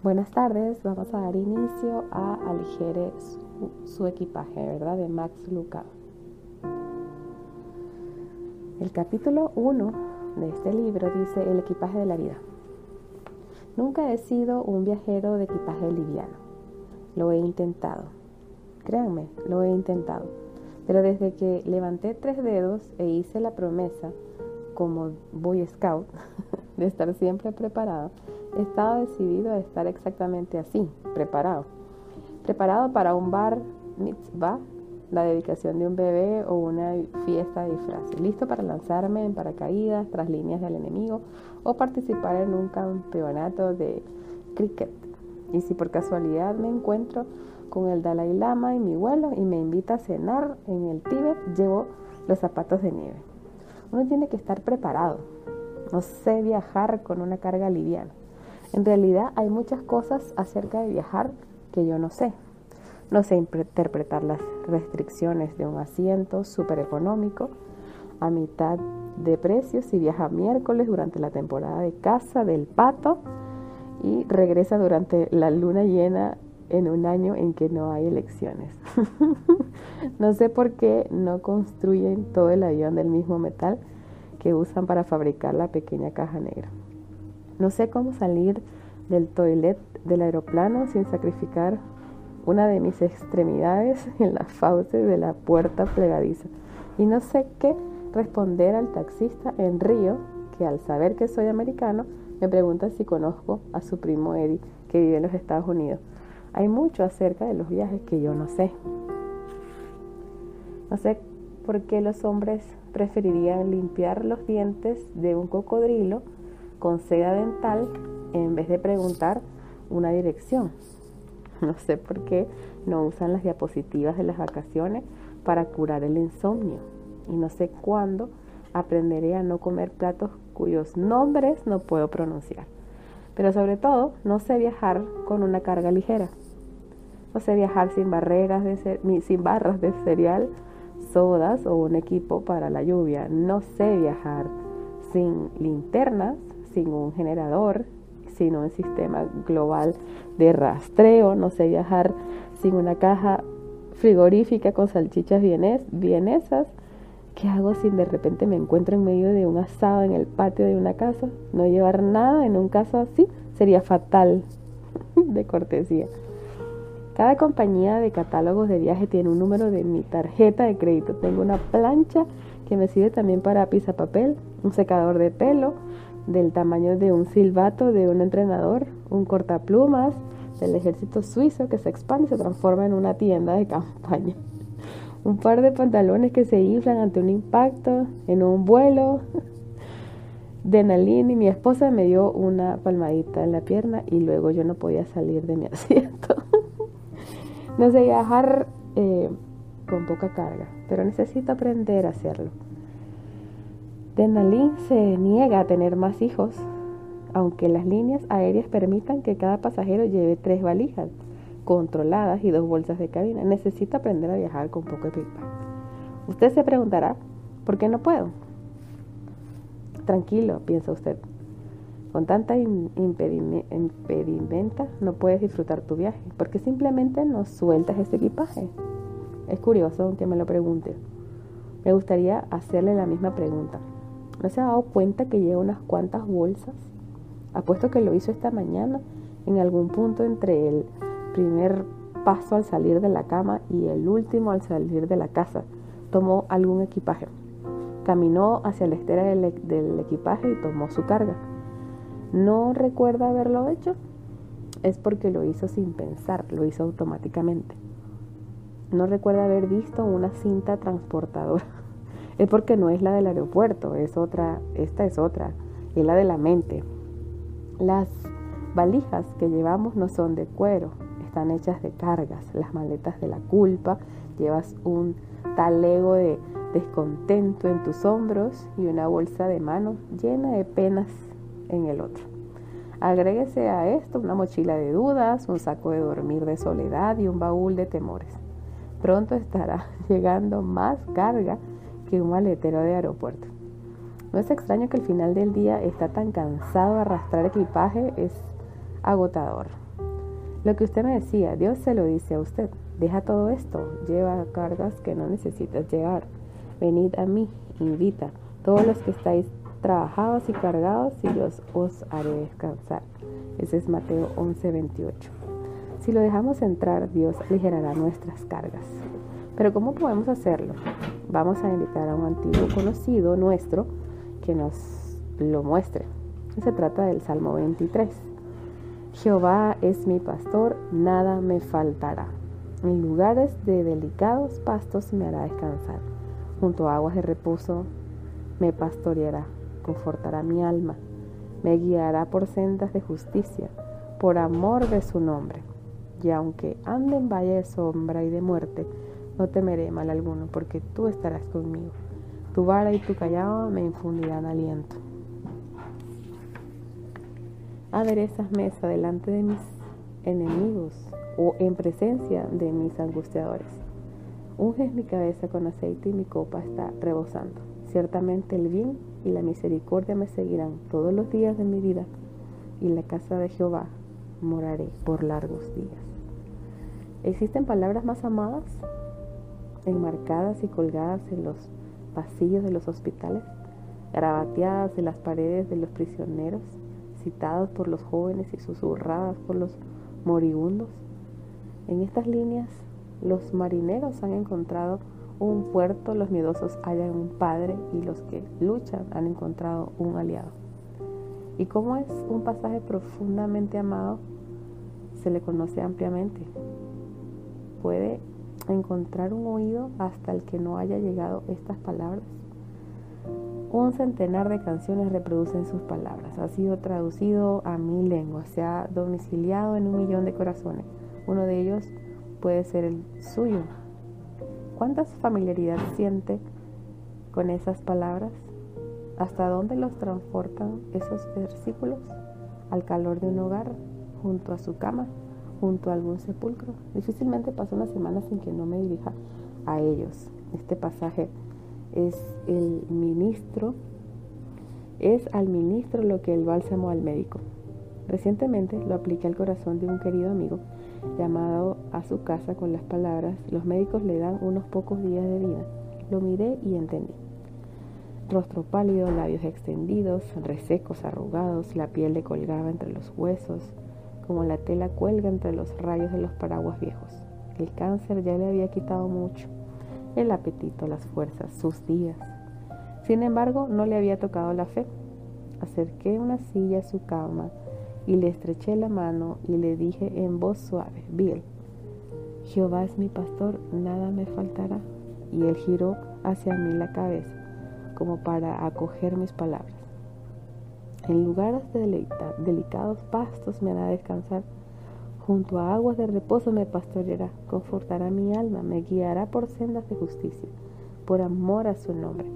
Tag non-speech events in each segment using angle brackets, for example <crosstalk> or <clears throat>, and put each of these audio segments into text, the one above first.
Buenas tardes, vamos a dar inicio a Aligere su, equipaje, ¿verdad? De Max Lucado. El capítulo 1 de este libro dice el equipaje de la vida. Nunca he sido un viajero de equipaje liviano. Lo he intentado. Créanme, lo he intentado. Pero desde que levanté tres dedos e hice la promesa, como Boy Scout, <laughs> de estar siempre preparado, he estado decidido a estar exactamente así, preparado. Preparado para un bar mitzvah, la dedicación de un bebé o una fiesta de disfraz. Listo para lanzarme en paracaídas tras líneas del enemigo o participar en un campeonato de cricket. Y si por casualidad me encuentro con el Dalai Lama en mi vuelo y me invita a cenar en el Tíbet, llevo los zapatos de nieve. Uno tiene que estar preparado. No sé viajar con una carga liviana. En realidad hay muchas cosas acerca de viajar que yo no sé. No sé interpretar las restricciones de un asiento súper económico a mitad de precio si viaja miércoles durante la temporada de caza del pato y regresa durante la luna llena en un año en que no hay elecciones. <laughs> no sé por qué no construyen todo el avión del mismo metal que usan para fabricar la pequeña caja negra. No sé cómo salir del toilet del aeroplano sin sacrificar una de mis extremidades <laughs> en la fauce de la puerta plegadiza. Y no sé qué responder al taxista en Río, que al saber que soy americano, me pregunta si conozco a su primo Eddie, que vive en los Estados Unidos. Hay mucho acerca de los viajes que yo no sé. No sé por qué los hombres preferirían limpiar los dientes de un cocodrilo con seda dental en vez de preguntar una dirección. <laughs> No sé por qué no usan las diapositivas de las vacaciones para curar el insomnio. Y no sé cuándo aprenderé a no comer platos cuyos nombres no puedo pronunciar. Pero sobre todo, no sé viajar con una carga ligera. No sé viajar sin barreras de sin barras de cereal, sodas o un equipo para la lluvia. No sé viajar sin linternas, sin un generador, sino un sistema global de rastreo. No sé viajar sin una caja frigorífica con salchichas vienesas. ¿Qué hago si de repente me encuentro en medio de un asado en el patio de una casa? No llevar nada en un caso así sería fatal <laughs> de cortesía. Cada compañía de catálogos de viaje tiene un número de mi tarjeta de crédito. Tengo una plancha que me sirve también para papel, un secador de pelo, del tamaño de un silbato de un entrenador, un cortaplumas del ejército suizo que se expande y se transforma en una tienda de campaña. <laughs> Un par de pantalones que se inflan ante un impacto en un vuelo. <laughs> De Nalini, mi esposa me dio una palmadita en la pierna y luego yo no podía salir de mi <laughs> asiento. no sé viajar eh, con poca carga, pero necesito aprender a hacerlo. Denali se niega a tener más hijos, aunque las líneas aéreas permitan que cada pasajero lleve tres valijas controladas y dos bolsas de cabina. Necesita aprender a viajar con poco equipaje. Usted se preguntará, ¿por qué no puedo? Tranquilo, piensa usted. Con tanta impedimenta no puedes disfrutar tu viaje, porque simplemente no sueltas ese equipaje. Es curioso que me lo pregunte. Me gustaría hacerle la misma pregunta. ¿No se ha dado cuenta que lleva unas cuantas bolsas? Apuesto que lo hizo esta mañana en algún punto entre el primer paso al salir de la cama y el último al salir de la casa. Tomó algún equipaje. Caminó hacia la estera del, e-, del equipaje y tomó su carga. ¿No recuerda haberlo hecho? Es porque lo hizo sin pensar, lo hizo automáticamente. No recuerda haber visto una cinta transportadora es porque no es la del aeropuerto, es otra, esta es otra, es la de la mente. Las valijas que llevamos no son de cuero, están hechas de cargas, las maletas de la culpa, llevas un talego de descontento en tus hombros y una bolsa de mano llena de penas en el otro. Agréguese a esto una mochila de dudas, un saco de dormir de soledad y un baúl de temores. Pronto estará <laughs> llegando más carga que un maletero de aeropuerto. No es extraño que al final del día está tan cansado de arrastrar equipaje, es agotador. Lo que usted me decía, Dios se lo dice a usted. Deja todo esto, lleva cargas que no necesitas llevar. Venid a mí, invita, todos los que estáis trabajados y cargados, y yo os haré descansar. Ese es Mateo 11, 28. Si lo dejamos entrar, Dios aligerará nuestras cargas. Pero ¿cómo podemos hacerlo? Vamos a invitar a un antiguo conocido nuestro que nos lo muestre. Se trata del Salmo 23. Jehová es mi pastor, nada me faltará. En lugares de delicados pastos me hará descansar. Junto a aguas de reposo me pastoreará, confortará mi alma, me guiará por sendas de justicia, por amor de su nombre. Y aunque ande en valle de sombra y de muerte, no temeré mal alguno, porque tú estarás conmigo. Tu vara y tu callado me infundirán aliento. Aderezas mesa delante de mis enemigos o en presencia de mis angustiadores. Unges mi cabeza con aceite y mi copa está rebosando. Ciertamente el bien y la misericordia me seguirán todos los días de mi vida, y en la casa de Jehová moraré por largos días. ¿Existen palabras más amadas? Enmarcadas y colgadas en los pasillos de los hospitales, grabateadas en las paredes de los prisioneros, citadas por los jóvenes y susurradas por los moribundos. En estas líneas, los marineros han encontrado un puerto, los miedosos hallan un padre y los que luchan han encontrado un aliado. Y como es un pasaje profundamente amado, se le conoce ampliamente. Puede encontrar un oído hasta el que no haya llegado estas palabras. Un centenar de canciones reproducen sus palabras. Ha sido traducido a mil lenguas, se ha domiciliado en un millón de corazones. Uno de ellos puede ser el suyo. ¿Cuánta familiaridad siente con esas palabras? ¿Hasta dónde los transportan esos versículos? ¿Al calor de un hogar? ¿Junto a su cama? Junto a algún sepulcro. Difícilmente pasó una semana sin que no me dirija a ellos. Este pasaje es el ministro, es al ministro lo que el bálsamo al médico. Recientemente lo apliqué al corazón de un querido amigo llamado a su casa con las palabras, los médicos le dan unos pocos días de vida. Lo miré y entendí. Rostro pálido, labios extendidos, resecos, arrugados, la piel le colgaba entre los huesos, como la tela cuelga entre los rayos de los paraguas viejos. El cáncer ya le había quitado mucho, el apetito, las fuerzas, sus días. Sin embargo, no le había tocado la fe. Acerqué una silla a su cama y le estreché la mano y le dije en voz suave, Bill, Jehová es mi pastor, nada me faltará. Y él giró hacia mí la cabeza, como para acoger mis palabras. En lugares de delicados pastos me hará descansar. Junto a aguas de reposo me pastoreará, confortará mi alma, me guiará por sendas de justicia, por amor a su nombre.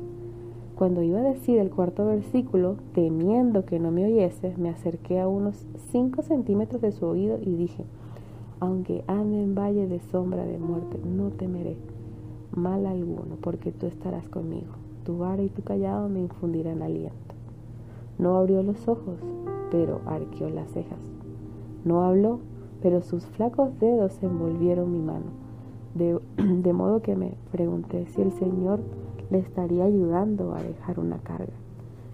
Cuando iba a decir el cuarto versículo, temiendo que no me oyese, me acerqué a unos cinco centímetros de su oído y dije, aunque ande en valle de sombra de muerte, no temeré mal alguno, porque tú estarás conmigo. Tu vara y tu callado me infundirán aliento. No abrió los ojos, pero arqueó las cejas. No habló, pero sus flacos dedos envolvieron mi mano, de, <clears throat> de, modo que me pregunté si el Señor le estaría ayudando a dejar una carga,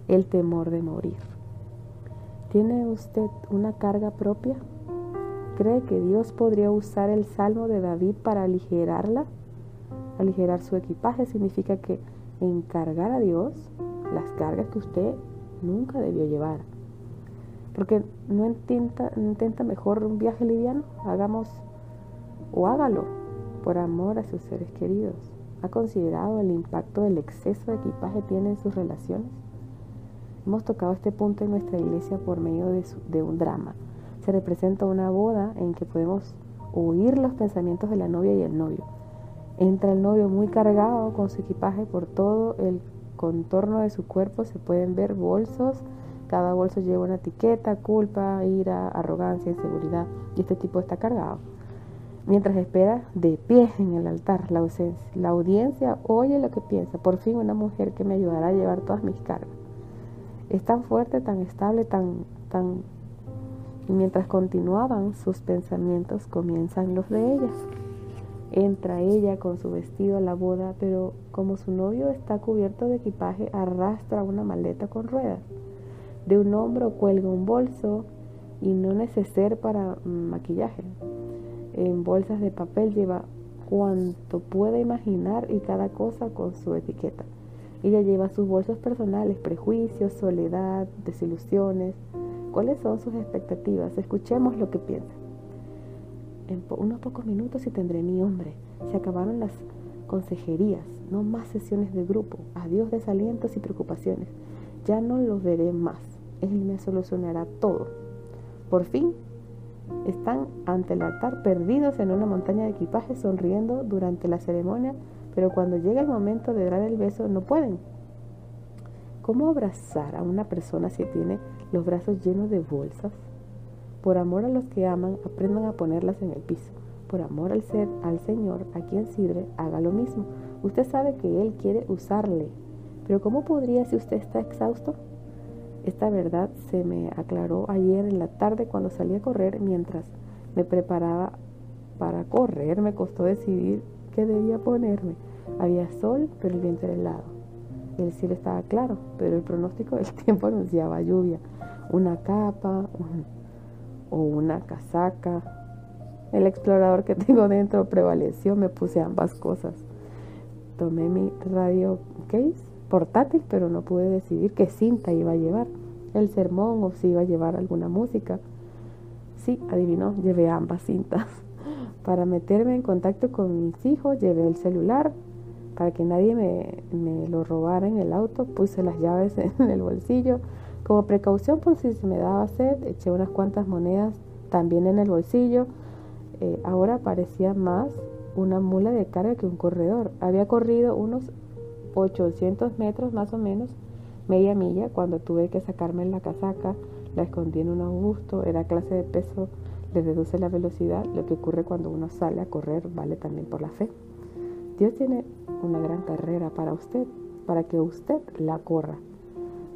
el temor de morir. ¿Tiene usted una carga propia? ¿Cree que Dios podría usar el salmo de David para aligerarla? Aligerar su equipaje significa que encargar a Dios las cargas que usted nunca debió llevar. Porque no intenta, intenta mejor un viaje liviano, hagamos o hágalo por amor a sus seres queridos. ¿Ha considerado el impacto del exceso de equipaje tiene en sus relaciones? Hemos tocado este punto en nuestra iglesia por medio de, de un drama. Se representa una boda en que podemos oír los pensamientos de la novia y el novio. Entra el novio muy cargado con su equipaje por todo el contorno de su cuerpo se pueden ver bolsos. Cada bolso lleva una etiqueta, culpa, ira, arrogancia, inseguridad. Y este tipo está cargado. Mientras espera de pie en el altar la ausencia. La audiencia oye lo que piensa. Por fin una mujer que me ayudará a llevar todas mis cargas. Es tan fuerte, tan estable, tan, tan Y mientras continuaban sus pensamientos, comienzan los de ella. Entra ella con su vestido a la boda, pero como su novio está cubierto de equipaje, arrastra una maleta con ruedas. De un hombro cuelga un bolso y no neceser para maquillaje. En bolsas de papel lleva cuanto pueda imaginar y cada cosa con su etiqueta. Ella lleva sus bolsos personales, prejuicios, soledad, desilusiones. ¿Cuáles son sus expectativas? Escuchemos lo que piensa. En unos pocos minutos y tendré mi hombre. Se acabaron las consejerías, no más sesiones de grupo. Adiós desalientos y preocupaciones. Ya no los veré más. Él me solucionará todo. Por fin están ante el altar perdidos en una montaña de equipaje sonriendo durante la ceremonia, pero cuando llega el momento de dar el beso no pueden. ¿Cómo abrazar a una persona si tiene los brazos llenos de bolsas? Por amor a los que aman, aprendan a ponerlas en el piso. Por amor al ser, al Señor, a quien sirve, haga lo mismo. Usted sabe que Él quiere usarle. Pero ¿cómo podría si usted está exhausto? Esta verdad se me aclaró ayer en la tarde cuando salí a correr mientras me preparaba para correr. Me costó decidir qué debía ponerme. Había sol, pero el viento era helado. El cielo estaba claro, pero el pronóstico del <laughs> tiempo anunciaba lluvia. Una capa o una casaca. El explorador que <laughs> tengo dentro prevaleció. Me puse ambas cosas. Tomé mi radio case portátil, pero no pude decidir qué cinta iba a llevar, el sermón o si iba a llevar alguna música. Sí, adivinó, llevé ambas cintas. <laughs> Para meterme en contacto con mis hijos, llevé el celular. Para que nadie me, lo robara en el auto, puse las llaves <laughs> en el bolsillo. Como precaución por si se me daba sed, eché unas cuantas monedas también en el bolsillo. Eh, ahora parecía más una mula de carga que un corredor. Había corrido unos 800 metros más o menos, media milla, cuando tuve que sacarme la casaca, la escondí en un arbusto, era clase de peso, le reduce la velocidad, lo que ocurre cuando uno sale a correr vale también por la fe. Dios tiene una gran carrera para usted, para que usted la corra.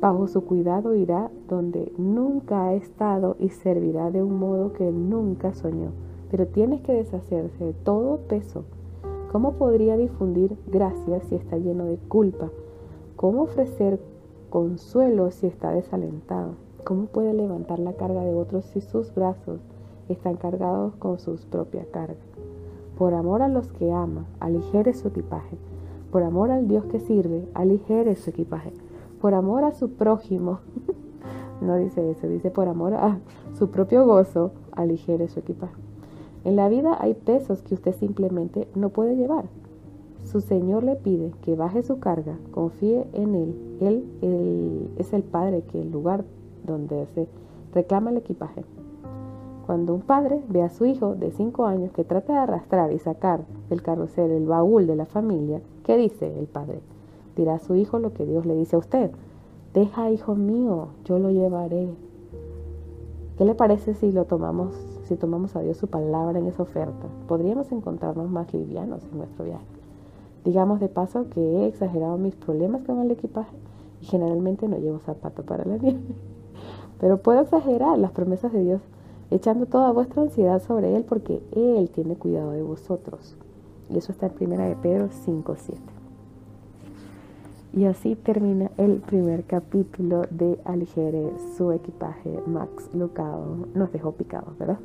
Bajo su cuidado irá donde nunca ha estado y servirá de un modo que nunca soñó. Pero tienes que deshacerse de todo peso ¿Cómo podría difundir gracia si está lleno de culpa? ¿Cómo ofrecer consuelo si está desalentado? ¿Cómo puede levantar la carga de otros si sus brazos están cargados con su propia carga? Por amor a los que ama, aligere su equipaje. Por amor al Dios que sirve, aligere su equipaje. Por amor a su prójimo, <laughs> no dice eso, dice por amor a su propio gozo, aligere su equipaje. En la vida hay pesos que usted simplemente no puede llevar. Su Señor le pide que baje su carga, confíe en Él. Él, es el Padre que el lugar donde se reclama el equipaje. Cuando un padre ve a su hijo de 5 años que trata de arrastrar y sacar del carrusel el baúl de la familia, ¿qué dice el padre? Dirá a su hijo lo que Dios le dice a usted. Deja, hijo mío, yo lo llevaré. ¿Qué le parece si lo tomamos, si tomamos a Dios su palabra en esa oferta? Podríamos encontrarnos más livianos en nuestro viaje. Digamos de paso que he exagerado mis problemas con el equipaje y generalmente no llevo zapato para la nieve. <laughs> Pero puedo exagerar las promesas de Dios echando toda vuestra ansiedad sobre Él porque Él tiene cuidado de vosotros. Y eso está en 1 de Pedro 5.7. Y así termina el primer capítulo de Aligere su equipaje. Max Lucado nos dejó picados, ¿verdad?